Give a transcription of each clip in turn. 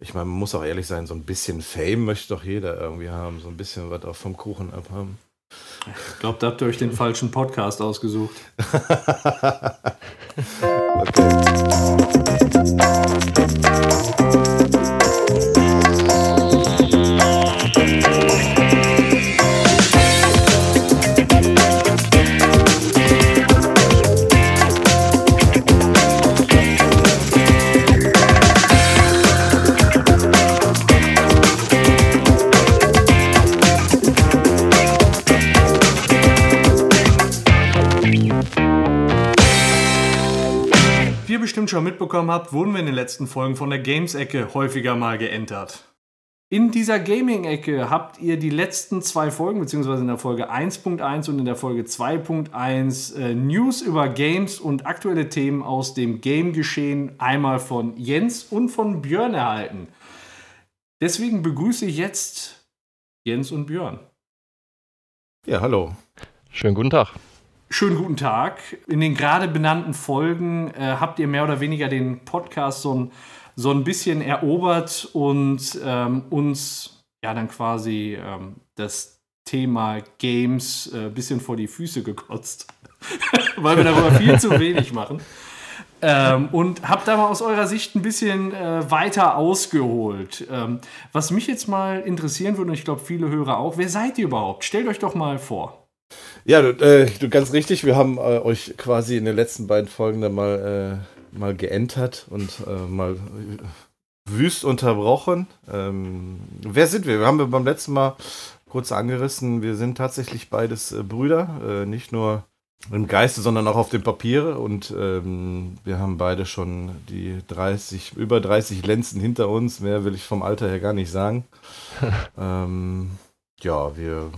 ich meine, man muss auch ehrlich sein, so ein bisschen Fame möchte doch jeder irgendwie haben, so ein bisschen was auch vom Kuchen abhaben. Ich glaube, da habt ihr euch den falschen Podcast ausgesucht. okay. Bestimmt schon mitbekommen habt, wurden wir in den letzten Folgen von der Games-Ecke häufiger mal geentert. In dieser Gaming-Ecke habt ihr die letzten zwei Folgen, beziehungsweise in der Folge 1.1 und in der Folge 2.1 äh, News über Games und aktuelle Themen aus dem Game-Geschehen einmal von Jens und von Björn erhalten. Deswegen begrüße ich jetzt Jens und Björn. Ja, hallo. Schönen guten Tag. Schönen guten Tag. In den gerade benannten Folgen äh, habt ihr mehr oder weniger den Podcast so ein, so ein bisschen erobert und ähm, uns ja dann quasi ähm, das Thema Games ein äh, bisschen vor die Füße gekotzt, weil wir darüber viel zu wenig machen. Ähm, und habt da mal aus eurer Sicht ein bisschen äh, weiter ausgeholt. Ähm, was mich jetzt mal interessieren würde, und ich glaube viele Hörer auch, wer seid ihr überhaupt? Stellt euch doch mal vor. Ja, du, äh, du ganz richtig. Wir haben äh, euch quasi in den letzten beiden Folgen dann mal, äh, mal geentert und äh, mal wüst unterbrochen. Ähm, wer sind wir? Wir haben wir beim letzten Mal kurz angerissen. Wir sind tatsächlich beides äh, Brüder, äh, nicht nur im Geiste, sondern auch auf dem Papier. Und ähm, wir haben beide schon die 30, über 30 Lenzen hinter uns. Mehr will ich vom Alter her gar nicht sagen. ähm, ja, wir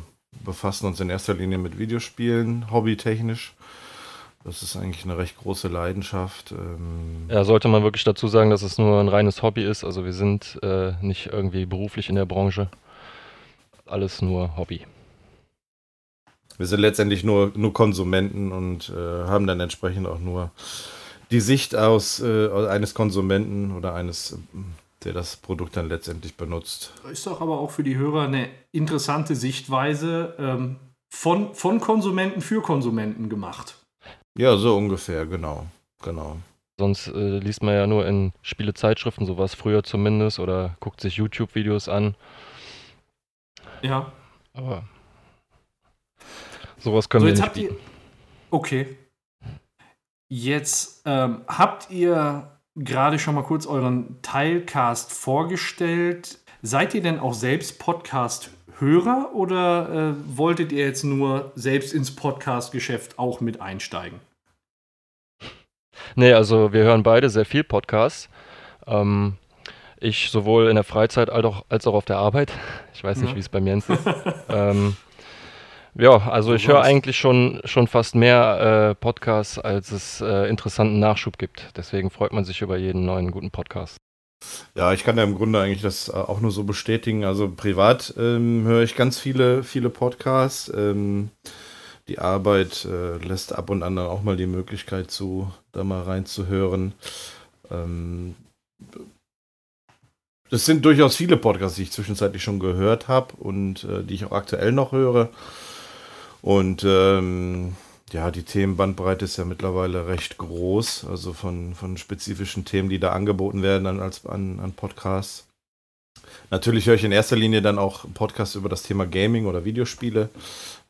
befassen uns in erster Linie mit Videospielen, hobbytechnisch. Das ist eigentlich eine recht große Leidenschaft. Ähm ja, sollte man wirklich dazu sagen, dass es nur ein reines Hobby ist. Also wir sind äh, nicht irgendwie beruflich in der Branche. Alles nur Hobby. Wir sind letztendlich nur, nur Konsumenten und äh, haben dann entsprechend auch nur die Sicht aus äh, eines Konsumenten oder eines der das Produkt dann letztendlich benutzt. Ist doch aber auch für die Hörer eine interessante Sichtweise ähm, von, von Konsumenten für Konsumenten gemacht. Ja, so ungefähr, genau. genau. Sonst äh, liest man ja nur in Spielezeitschriften, sowas früher zumindest, oder guckt sich YouTube-Videos an. Ja. Aber sowas können so, wir nicht bieten. Ihr, okay. Jetzt ähm, habt ihr gerade schon mal kurz euren Teilcast vorgestellt. Seid ihr denn auch selbst Podcast-Hörer oder äh, wolltet ihr jetzt nur selbst ins Podcast-Geschäft auch mit einsteigen? Nee, also wir hören beide sehr viel Podcasts. Ähm, ich sowohl in der Freizeit als auch, als auch auf der Arbeit. Ich weiß nicht, ja. wie es bei mir ist. ähm, ja, also ich höre eigentlich schon, schon fast mehr äh, Podcasts, als es äh, interessanten Nachschub gibt. Deswegen freut man sich über jeden neuen guten Podcast. Ja, ich kann ja im Grunde eigentlich das äh, auch nur so bestätigen. Also privat ähm, höre ich ganz viele, viele Podcasts. Ähm, die Arbeit äh, lässt ab und an auch mal die Möglichkeit zu, da mal reinzuhören. Ähm, das sind durchaus viele Podcasts, die ich zwischenzeitlich schon gehört habe und äh, die ich auch aktuell noch höre. Und ähm, ja, die Themenbandbreite ist ja mittlerweile recht groß, also von, von spezifischen Themen, die da angeboten werden an, als, an, an Podcasts. Natürlich höre ich in erster Linie dann auch Podcasts über das Thema Gaming oder Videospiele,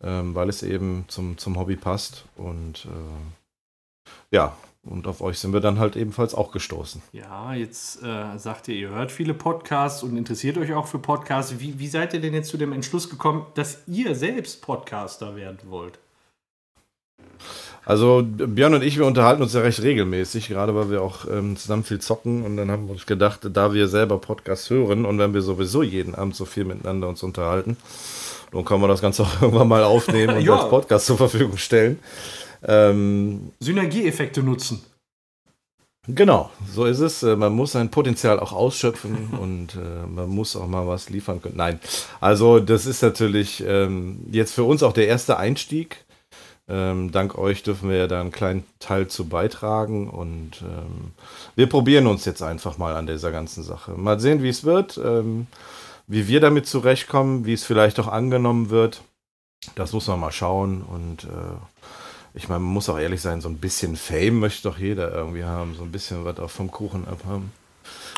ähm, weil es eben zum, zum Hobby passt. Und äh, ja, und auf euch sind wir dann halt ebenfalls auch gestoßen. Ja, jetzt äh, sagt ihr, ihr hört viele Podcasts und interessiert euch auch für Podcasts. Wie, wie seid ihr denn jetzt zu dem Entschluss gekommen, dass ihr selbst Podcaster werden wollt? Also Björn und ich, wir unterhalten uns ja recht regelmäßig, gerade weil wir auch ähm, zusammen viel zocken und dann haben wir uns gedacht, da wir selber Podcasts hören und wenn wir sowieso jeden Abend so viel miteinander uns unterhalten, dann können wir das Ganze auch irgendwann mal aufnehmen und ja. als Podcast zur Verfügung stellen. Ähm, Synergieeffekte nutzen. Genau, so ist es. Äh, man muss sein Potenzial auch ausschöpfen und äh, man muss auch mal was liefern können. Nein, also das ist natürlich ähm, jetzt für uns auch der erste Einstieg. Ähm, dank euch dürfen wir ja da einen kleinen Teil zu beitragen und ähm, wir probieren uns jetzt einfach mal an dieser ganzen Sache. Mal sehen, wie es wird, ähm, wie wir damit zurechtkommen, wie es vielleicht auch angenommen wird. Das muss man mal schauen und äh, ich meine, man muss auch ehrlich sein, so ein bisschen Fame möchte doch jeder irgendwie haben, so ein bisschen was auch vom Kuchen abhaben.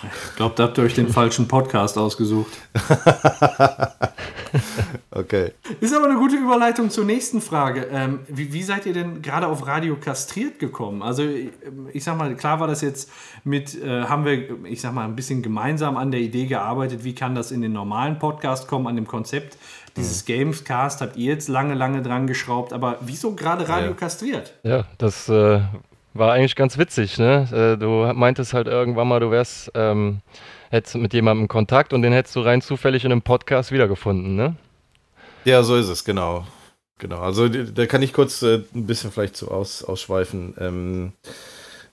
Ich glaube, da habt ihr euch den falschen Podcast ausgesucht. okay. Ist aber eine gute Überleitung zur nächsten Frage. Ähm, wie, wie, seid ihr denn gerade auf Radio kastriert gekommen? Also, ich sag mal, klar war das jetzt mit, äh, haben wir, ich sag mal, ein bisschen gemeinsam an der Idee gearbeitet, wie kann das in den normalen Podcast kommen, an dem Konzept. Dieses mhm. Gamescast habt ihr jetzt lange, lange dran geschraubt, aber wieso gerade Radio ja. kastriert? Ja, das äh, war eigentlich ganz witzig, ne? Äh, du meintest halt irgendwann mal, du wärst, ähm, hättest mit jemandem Kontakt und den hättest du rein zufällig in einem Podcast wiedergefunden, ne? Ja, so ist es, genau. Genau, also da kann ich kurz äh, ein bisschen vielleicht zu aus, ausschweifen. Ähm,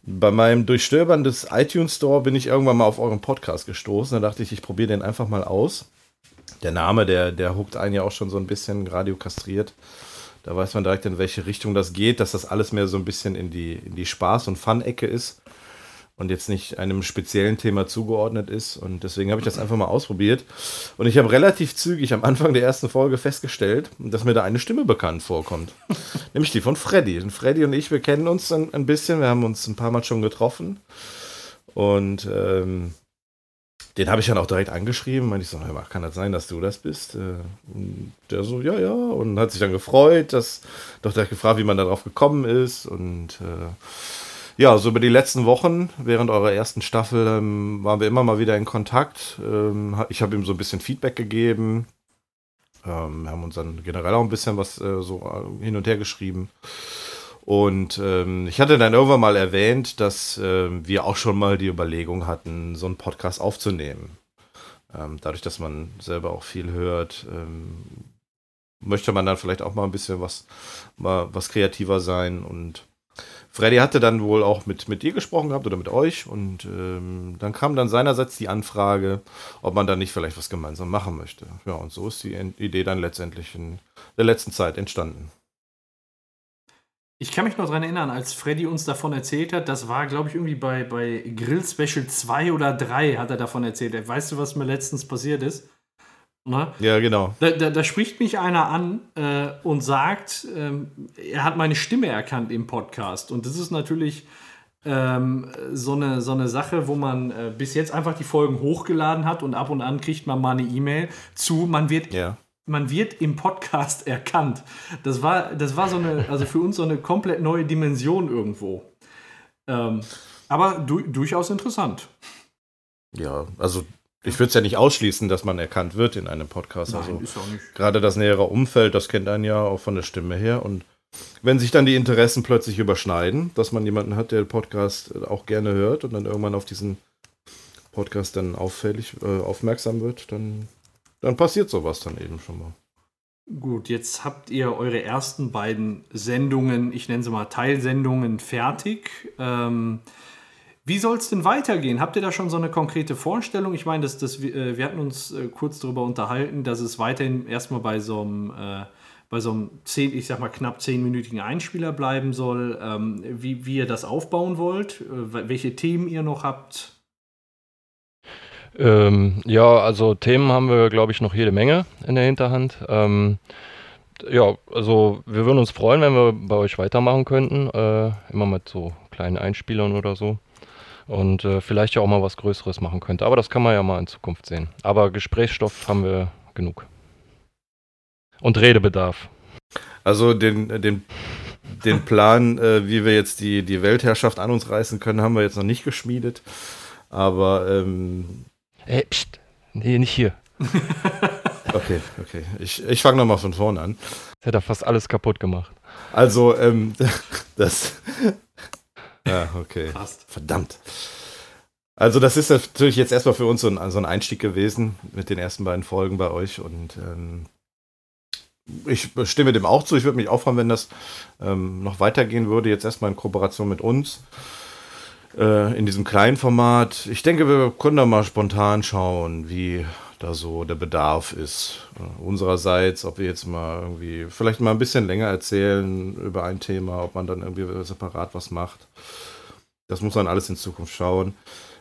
bei meinem Durchstöbern des iTunes Store bin ich irgendwann mal auf euren Podcast gestoßen. Da dachte ich, ich probiere den einfach mal aus. Der Name, der, der huckt einen ja auch schon so ein bisschen radio kastriert. Da weiß man direkt, in welche Richtung das geht, dass das alles mehr so ein bisschen in die, in die Spaß- und Fun-Ecke ist und jetzt nicht einem speziellen Thema zugeordnet ist. Und deswegen habe ich das einfach mal ausprobiert. Und ich habe relativ zügig am Anfang der ersten Folge festgestellt, dass mir da eine Stimme bekannt vorkommt. Nämlich die von Freddy. Und Freddy und ich, wir kennen uns ein, ein bisschen. Wir haben uns ein paar Mal schon getroffen. Und ähm, den habe ich dann auch direkt angeschrieben. Meinte ich so, kann das sein, dass du das bist? Äh, der so, ja, ja. Und hat sich dann gefreut, dass doch direkt gefragt, wie man darauf gekommen ist. Und äh, ja, so über die letzten Wochen, während eurer ersten Staffel, ähm, waren wir immer mal wieder in Kontakt. Ähm, ich habe ihm so ein bisschen Feedback gegeben. Ähm, wir haben uns dann generell auch ein bisschen was äh, so äh, hin und her geschrieben. Und ähm, ich hatte dann irgendwann mal erwähnt, dass äh, wir auch schon mal die Überlegung hatten, so einen Podcast aufzunehmen. Ähm, dadurch, dass man selber auch viel hört, ähm, möchte man dann vielleicht auch mal ein bisschen was, mal was kreativer sein. Und Freddy hatte dann wohl auch mit, mit dir gesprochen gehabt oder mit euch. Und ähm, dann kam dann seinerseits die Anfrage, ob man da nicht vielleicht was gemeinsam machen möchte. Ja, und so ist die Idee dann letztendlich in der letzten Zeit entstanden. Ich kann mich noch daran erinnern, als Freddy uns davon erzählt hat, das war, glaube ich, irgendwie bei, bei Grill Special 2 oder 3 hat er davon erzählt. Weißt du, was mir letztens passiert ist? Ne? Ja, genau. Da, da, da, spricht mich einer an äh, und sagt, ähm, er hat meine Stimme erkannt im Podcast. Und das ist natürlich ähm, so, eine, so eine Sache, wo man äh, bis jetzt einfach die Folgen hochgeladen hat und ab und an kriegt man mal eine E-Mail zu, man wird ja man wird im Podcast erkannt. Das war, das war so eine, also für uns so eine komplett neue Dimension irgendwo. Ähm, aber du, durchaus interessant. Ja, also ich würde es ja nicht ausschließen, dass man erkannt wird in einem Podcast. Nein, also ist auch nicht. gerade das nähere Umfeld, das kennt einen ja auch von der Stimme her. Und wenn sich dann die Interessen plötzlich überschneiden, dass man jemanden hat, der den Podcast auch gerne hört und dann irgendwann auf diesen Podcast dann auffällig äh, aufmerksam wird, dann dann passiert sowas dann eben schon mal. Gut, jetzt habt ihr eure ersten beiden Sendungen, ich nenne sie mal Teilsendungen, fertig. Ähm, wie soll es denn weitergehen? Habt ihr da schon so eine konkrete Vorstellung? Ich meine, das, das, äh, wir hatten uns äh, kurz darüber unterhalten, dass es weiterhin erstmal bei so einem, äh, bei so einem zehn, ich sag mal knapp zehnminütigen Einspieler bleiben soll. Ähm, wie, wie ihr das aufbauen wollt, äh, welche Themen ihr noch habt. Ähm, ja, also Themen haben wir, glaube ich, noch jede Menge in der Hinterhand. Ähm, ja, also wir würden uns freuen, wenn wir bei euch weitermachen könnten. Äh, immer mit so kleinen Einspielern oder so. Und äh, vielleicht ja auch mal was Größeres machen könnte. Aber das kann man ja mal in Zukunft sehen. Aber Gesprächsstoff haben wir genug. Und Redebedarf. Also den, den, den Plan, äh, wie wir jetzt die, die Weltherrschaft an uns reißen können, haben wir jetzt noch nicht geschmiedet. Aber ähm, Ey, pst, nee, nicht hier. okay, okay. Ich, ich fange nochmal von vorne an. Das hätte er fast alles kaputt gemacht. Also, ähm, das. Ja, okay. Fast. Verdammt. Also, das ist natürlich jetzt erstmal für uns so ein, so ein Einstieg gewesen mit den ersten beiden Folgen bei euch und ähm, ich stimme dem auch zu. Ich würde mich auch freuen, wenn das ähm, noch weitergehen würde. Jetzt erstmal in Kooperation mit uns äh, in diesem kleinen Format. Ich denke, wir können da mal spontan schauen, wie da so der Bedarf ist. Äh, unsererseits, ob wir jetzt mal irgendwie, vielleicht mal ein bisschen länger erzählen über ein Thema, ob man dann irgendwie separat was macht. Das muss man alles in Zukunft schauen.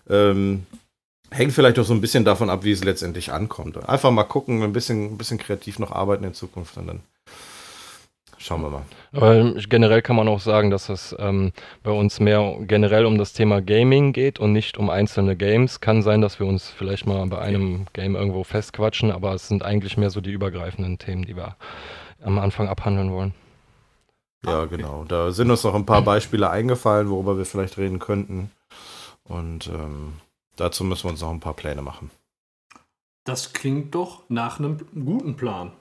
Ähm, hängt vielleicht auch so ein bisschen davon ab, wie es letztendlich ankommt. Einfach mal gucken, ein bisschen, ein bisschen kreativ noch arbeiten in Zukunft und dann Schauen wir mal. Aber generell kann man auch sagen, dass es ähm, bei uns mehr generell um das Thema Gaming geht und nicht um einzelne Games. Kann sein, dass wir uns vielleicht mal bei einem Game irgendwo festquatschen, aber es sind eigentlich mehr so die übergreifenden Themen, die wir am Anfang abhandeln wollen. Ja, genau. Da sind uns noch ein paar Beispiele eingefallen, worüber wir vielleicht reden könnten. Und ähm, dazu müssen wir uns noch ein paar Pläne machen. Das klingt doch nach einem guten Plan.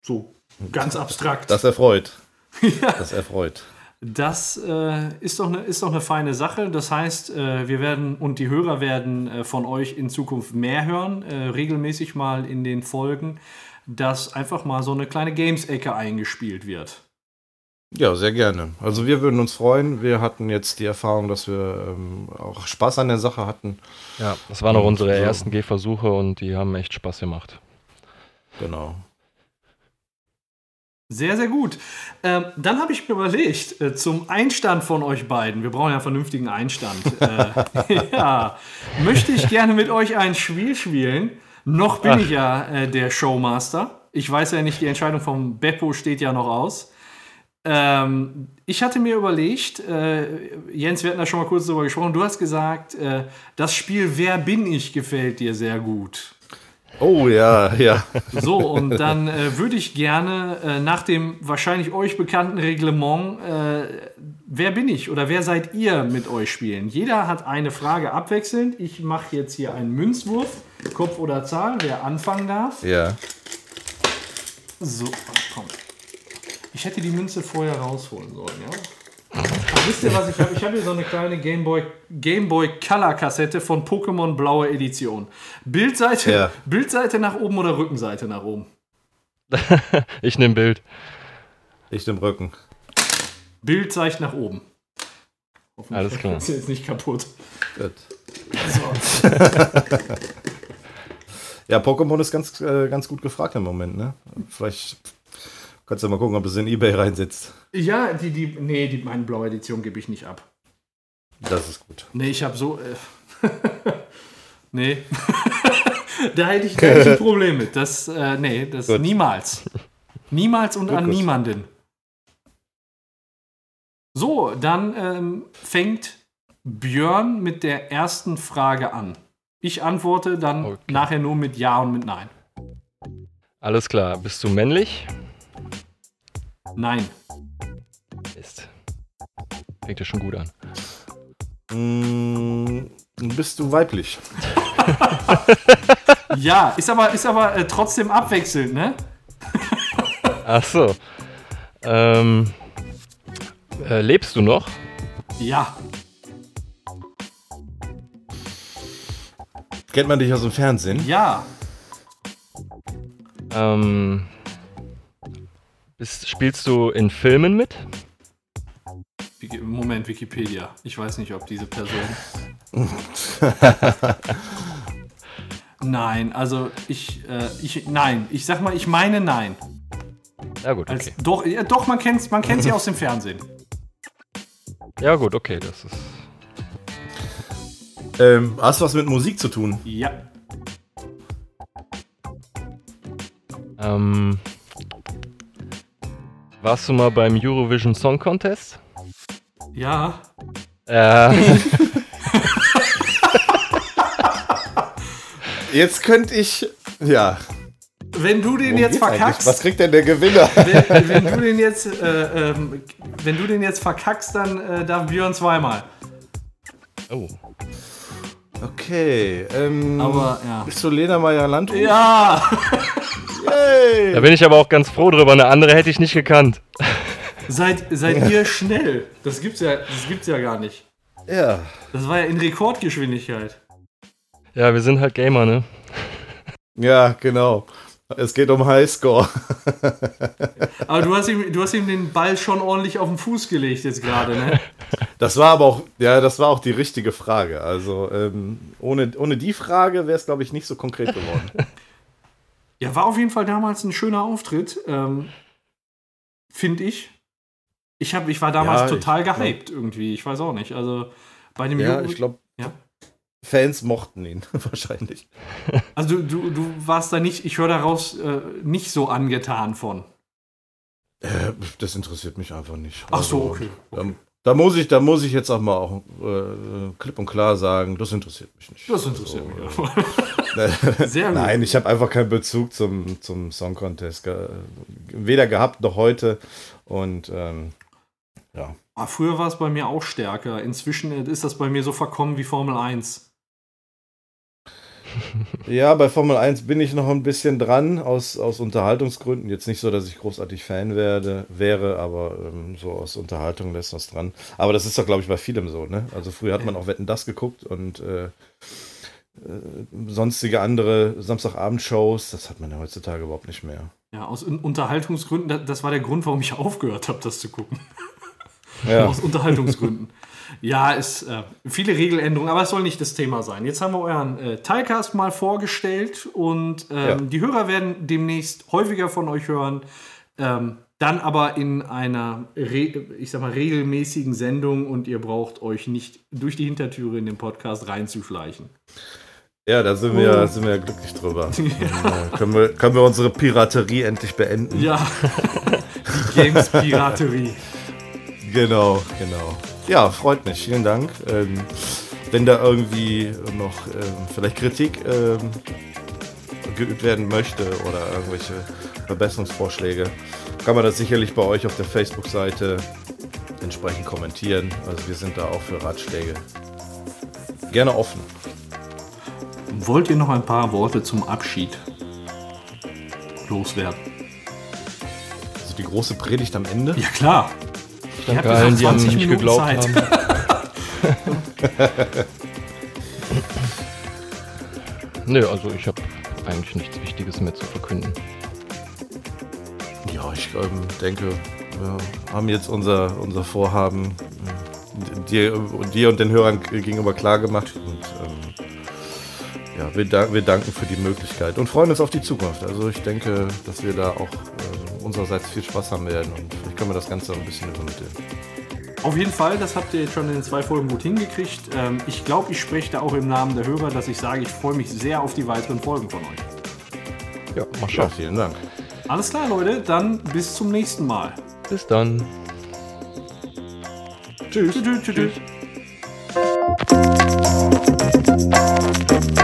So Ganz abstrakt. Das erfreut. ja. Das erfreut. Das äh, ist, doch eine, ist doch eine feine Sache. Das heißt, äh, wir werden und die Hörer werden äh, von euch in Zukunft mehr hören, äh, regelmäßig mal in den Folgen, dass einfach mal so eine kleine Games-Ecke eingespielt wird. Ja, sehr gerne. Also wir würden uns freuen. Wir hatten jetzt die Erfahrung, dass wir ähm, auch Spaß an der Sache hatten. Ja, das waren auch unsere so. ersten Gehversuche und die haben echt Spaß gemacht. Genau. Sehr, sehr gut. Ähm, dann habe ich mir überlegt, äh, zum Einstand von euch beiden, wir brauchen ja einen vernünftigen Einstand, äh, ja, möchte ich gerne mit euch ein Spiel spielen. Noch bin Ach. ich ja äh, der Showmaster. Ich weiß ja nicht, die Entscheidung vom Beppo steht ja noch aus. Ähm, ich hatte mir überlegt, äh, Jens, wir hatten da schon mal kurz drüber gesprochen, du hast gesagt, äh, das Spiel Wer bin ich gefällt dir sehr gut. Oh ja, ja. So, und dann äh, würde ich gerne äh, nach dem wahrscheinlich euch bekannten Reglement, äh, wer bin ich oder wer seid ihr mit euch spielen? Jeder hat eine Frage abwechselnd. Ich mache jetzt hier einen Münzwurf, Kopf oder Zahl, wer anfangen darf. Ja. So, komm. Ich hätte die Münze vorher rausholen sollen, ja? Wisst ihr, was ich habe? Ich habe hier so eine kleine Gameboy Game Boy Color Kassette von Pokémon Blaue Edition. Bildseite, ja. Bildseite nach oben oder Rückenseite nach oben? ich nehme Bild. Ich nehme Rücken. Bild zeigt nach oben. Alles klar. Ist jetzt nicht kaputt. Gut. So. ja, Pokémon ist ganz, äh, ganz gut gefragt im Moment, ne? Vielleicht Kannst du mal gucken, ob du es in Ebay reinsetzt. Ja, die, die, nee, die, meine blaue Edition gebe ich nicht ab. Das ist gut. Nee, ich habe so. Äh, nee. da hätte ich, da hätte ich ein Problem mit. Das, äh, nee, das gut. niemals. Niemals und gut, an gut. niemanden. So, dann ähm, fängt Björn mit der ersten Frage an. Ich antworte dann okay. nachher nur mit Ja und mit Nein. Alles klar. Bist du männlich? Nein. Mist. Fängt ja schon gut an. Mm, bist du weiblich? ja, ist aber, ist aber äh, trotzdem abwechselnd, ne? Ach so. Ähm, äh, lebst du noch? Ja. Kennt man dich aus dem Fernsehen? Ja. Ähm, bist, spielst du in Filmen mit? Moment, Wikipedia. Ich weiß nicht, ob diese Person. nein, also ich, äh, ich, nein, ich sag mal, ich meine nein. Ja gut, okay. Als, doch, ja, doch, man kennt, man kennt sie aus dem Fernsehen. Ja gut, okay, das ist. Ähm, hast du was mit Musik zu tun? Ja. Ähm, warst du mal beim Eurovision Song Contest? Ja. Äh. jetzt könnte ich. Ja. Wenn du den Worum jetzt verkackst. Eigentlich? Was kriegt denn der Gewinner? Wenn, wenn du den jetzt, äh, ähm, wenn du den jetzt verkackst, dann äh, darf Björn zweimal. Oh. Okay. Ähm, aber ja. Bist du Lena Meyer Landruf? Ja. Yay. Da bin ich aber auch ganz froh drüber. Eine andere hätte ich nicht gekannt. Seid, seid ihr schnell? Das gibt's ja, das gibt's ja gar nicht. Ja. Das war ja in Rekordgeschwindigkeit. Ja, wir sind halt Gamer, ne? Ja, genau. Es geht um Highscore. aber du hast, ihm, du hast ihm den Ball schon ordentlich auf den Fuß gelegt jetzt gerade, ne? Das war aber auch, ja, das war auch die richtige Frage. Also ähm, ohne, ohne die Frage wäre es, glaube ich, nicht so konkret geworden. Ja, war auf jeden Fall damals ein schöner Auftritt, ähm, finde ich. Ich, hab, ich war damals Ja, total ich- gehypt irgendwie. Ich weiß auch nicht. Also bei dem Ja, Jugend- ich glaube, Ja. Fans mochten ihn wahrscheinlich. Also du, du, warst da nicht, ich höre daraus, äh, nicht so angetan von. Äh, das interessiert mich einfach nicht. Ach so, Also, okay. Da, da muss ich, da muss ich jetzt auch mal auch, äh, klipp und klar sagen, das interessiert mich nicht. Das interessiert mich. Also, aber. äh, Sehr gut. Nein, ich habe einfach keinen Bezug zum, zum Song Contest. Weder gehabt noch heute. Und ähm, ja. Ah, früher war es bei mir auch stärker. Inzwischen ist das bei mir so verkommen wie Formel 1. Ja, bei Formel 1 bin ich noch ein bisschen dran, aus, aus Unterhaltungsgründen. Jetzt nicht so, dass ich großartig Fan werde, wäre, aber ähm, so aus Unterhaltung lässt das dran. Aber das ist doch, glaube ich, bei vielem so, ne? Also früher hat man auch Wetten das geguckt und äh, äh, sonstige andere Samstagabendshows, das hat man ja heutzutage überhaupt nicht mehr. Ja, aus Un- Unterhaltungsgründen, da- das war der Grund, warum ich aufgehört habe, das zu gucken. Ja, Aus Unterhaltungsgründen. Ja, ist äh, viele Regeländerungen, aber es soll nicht das Thema sein. Jetzt haben wir euren äh, Teilcast mal vorgestellt und ähm, Ja. die Hörer werden demnächst häufiger von euch hören. Ähm, dann aber in einer, ich sag mal, regelmäßigen Sendung und ihr braucht euch nicht durch die Hintertüre in den Podcast reinzuschleichen. ja da sind wir, sind wir glücklich drüber. Dann, äh, können, wir, können wir unsere Piraterie endlich beenden. Ja, die Games-Piraterie. Genau, genau. Ja, freut mich. Vielen Dank. Ähm, wenn da irgendwie noch ähm, vielleicht Kritik ähm, geübt werden möchte oder irgendwelche Verbesserungsvorschläge, kann man das sicherlich bei euch auf der Facebook-Seite entsprechend kommentieren. Also wir sind da auch für Ratschläge gerne offen. Wollt ihr noch ein paar Worte zum Abschied loswerden? Also die große Predigt am Ende. Ja, klar. Danke allen, gesagt, die an 20 mich Minuten geglaubt Zeit. haben. Nö, also ich habe eigentlich nichts Wichtiges mehr zu verkünden. Ja, ich ähm, denke, wir haben jetzt unser, unser Vorhaben äh, dir, dir und den Hörern gegenüber klar gemacht. Und ähm, ja, wir, wir danken für die Möglichkeit und freuen uns auf die Zukunft. Also ich denke, dass wir da auch unsererseits viel Spaß haben werden und vielleicht können wir das Ganze ein bisschen übermitteln. Auf jeden Fall, das habt ihr jetzt schon in den zwei Folgen gut hingekriegt. Ähm, ich glaube, ich spreche da auch im Namen der Hörer, dass ich sage, ich freue mich sehr auf die weiteren Folgen von euch. Ja, mal Ja, schauen. vielen Dank. Alles klar, Leute, dann bis zum nächsten Mal. Bis dann. Tschüss. Tschüss. tschüss, tschüss. Thank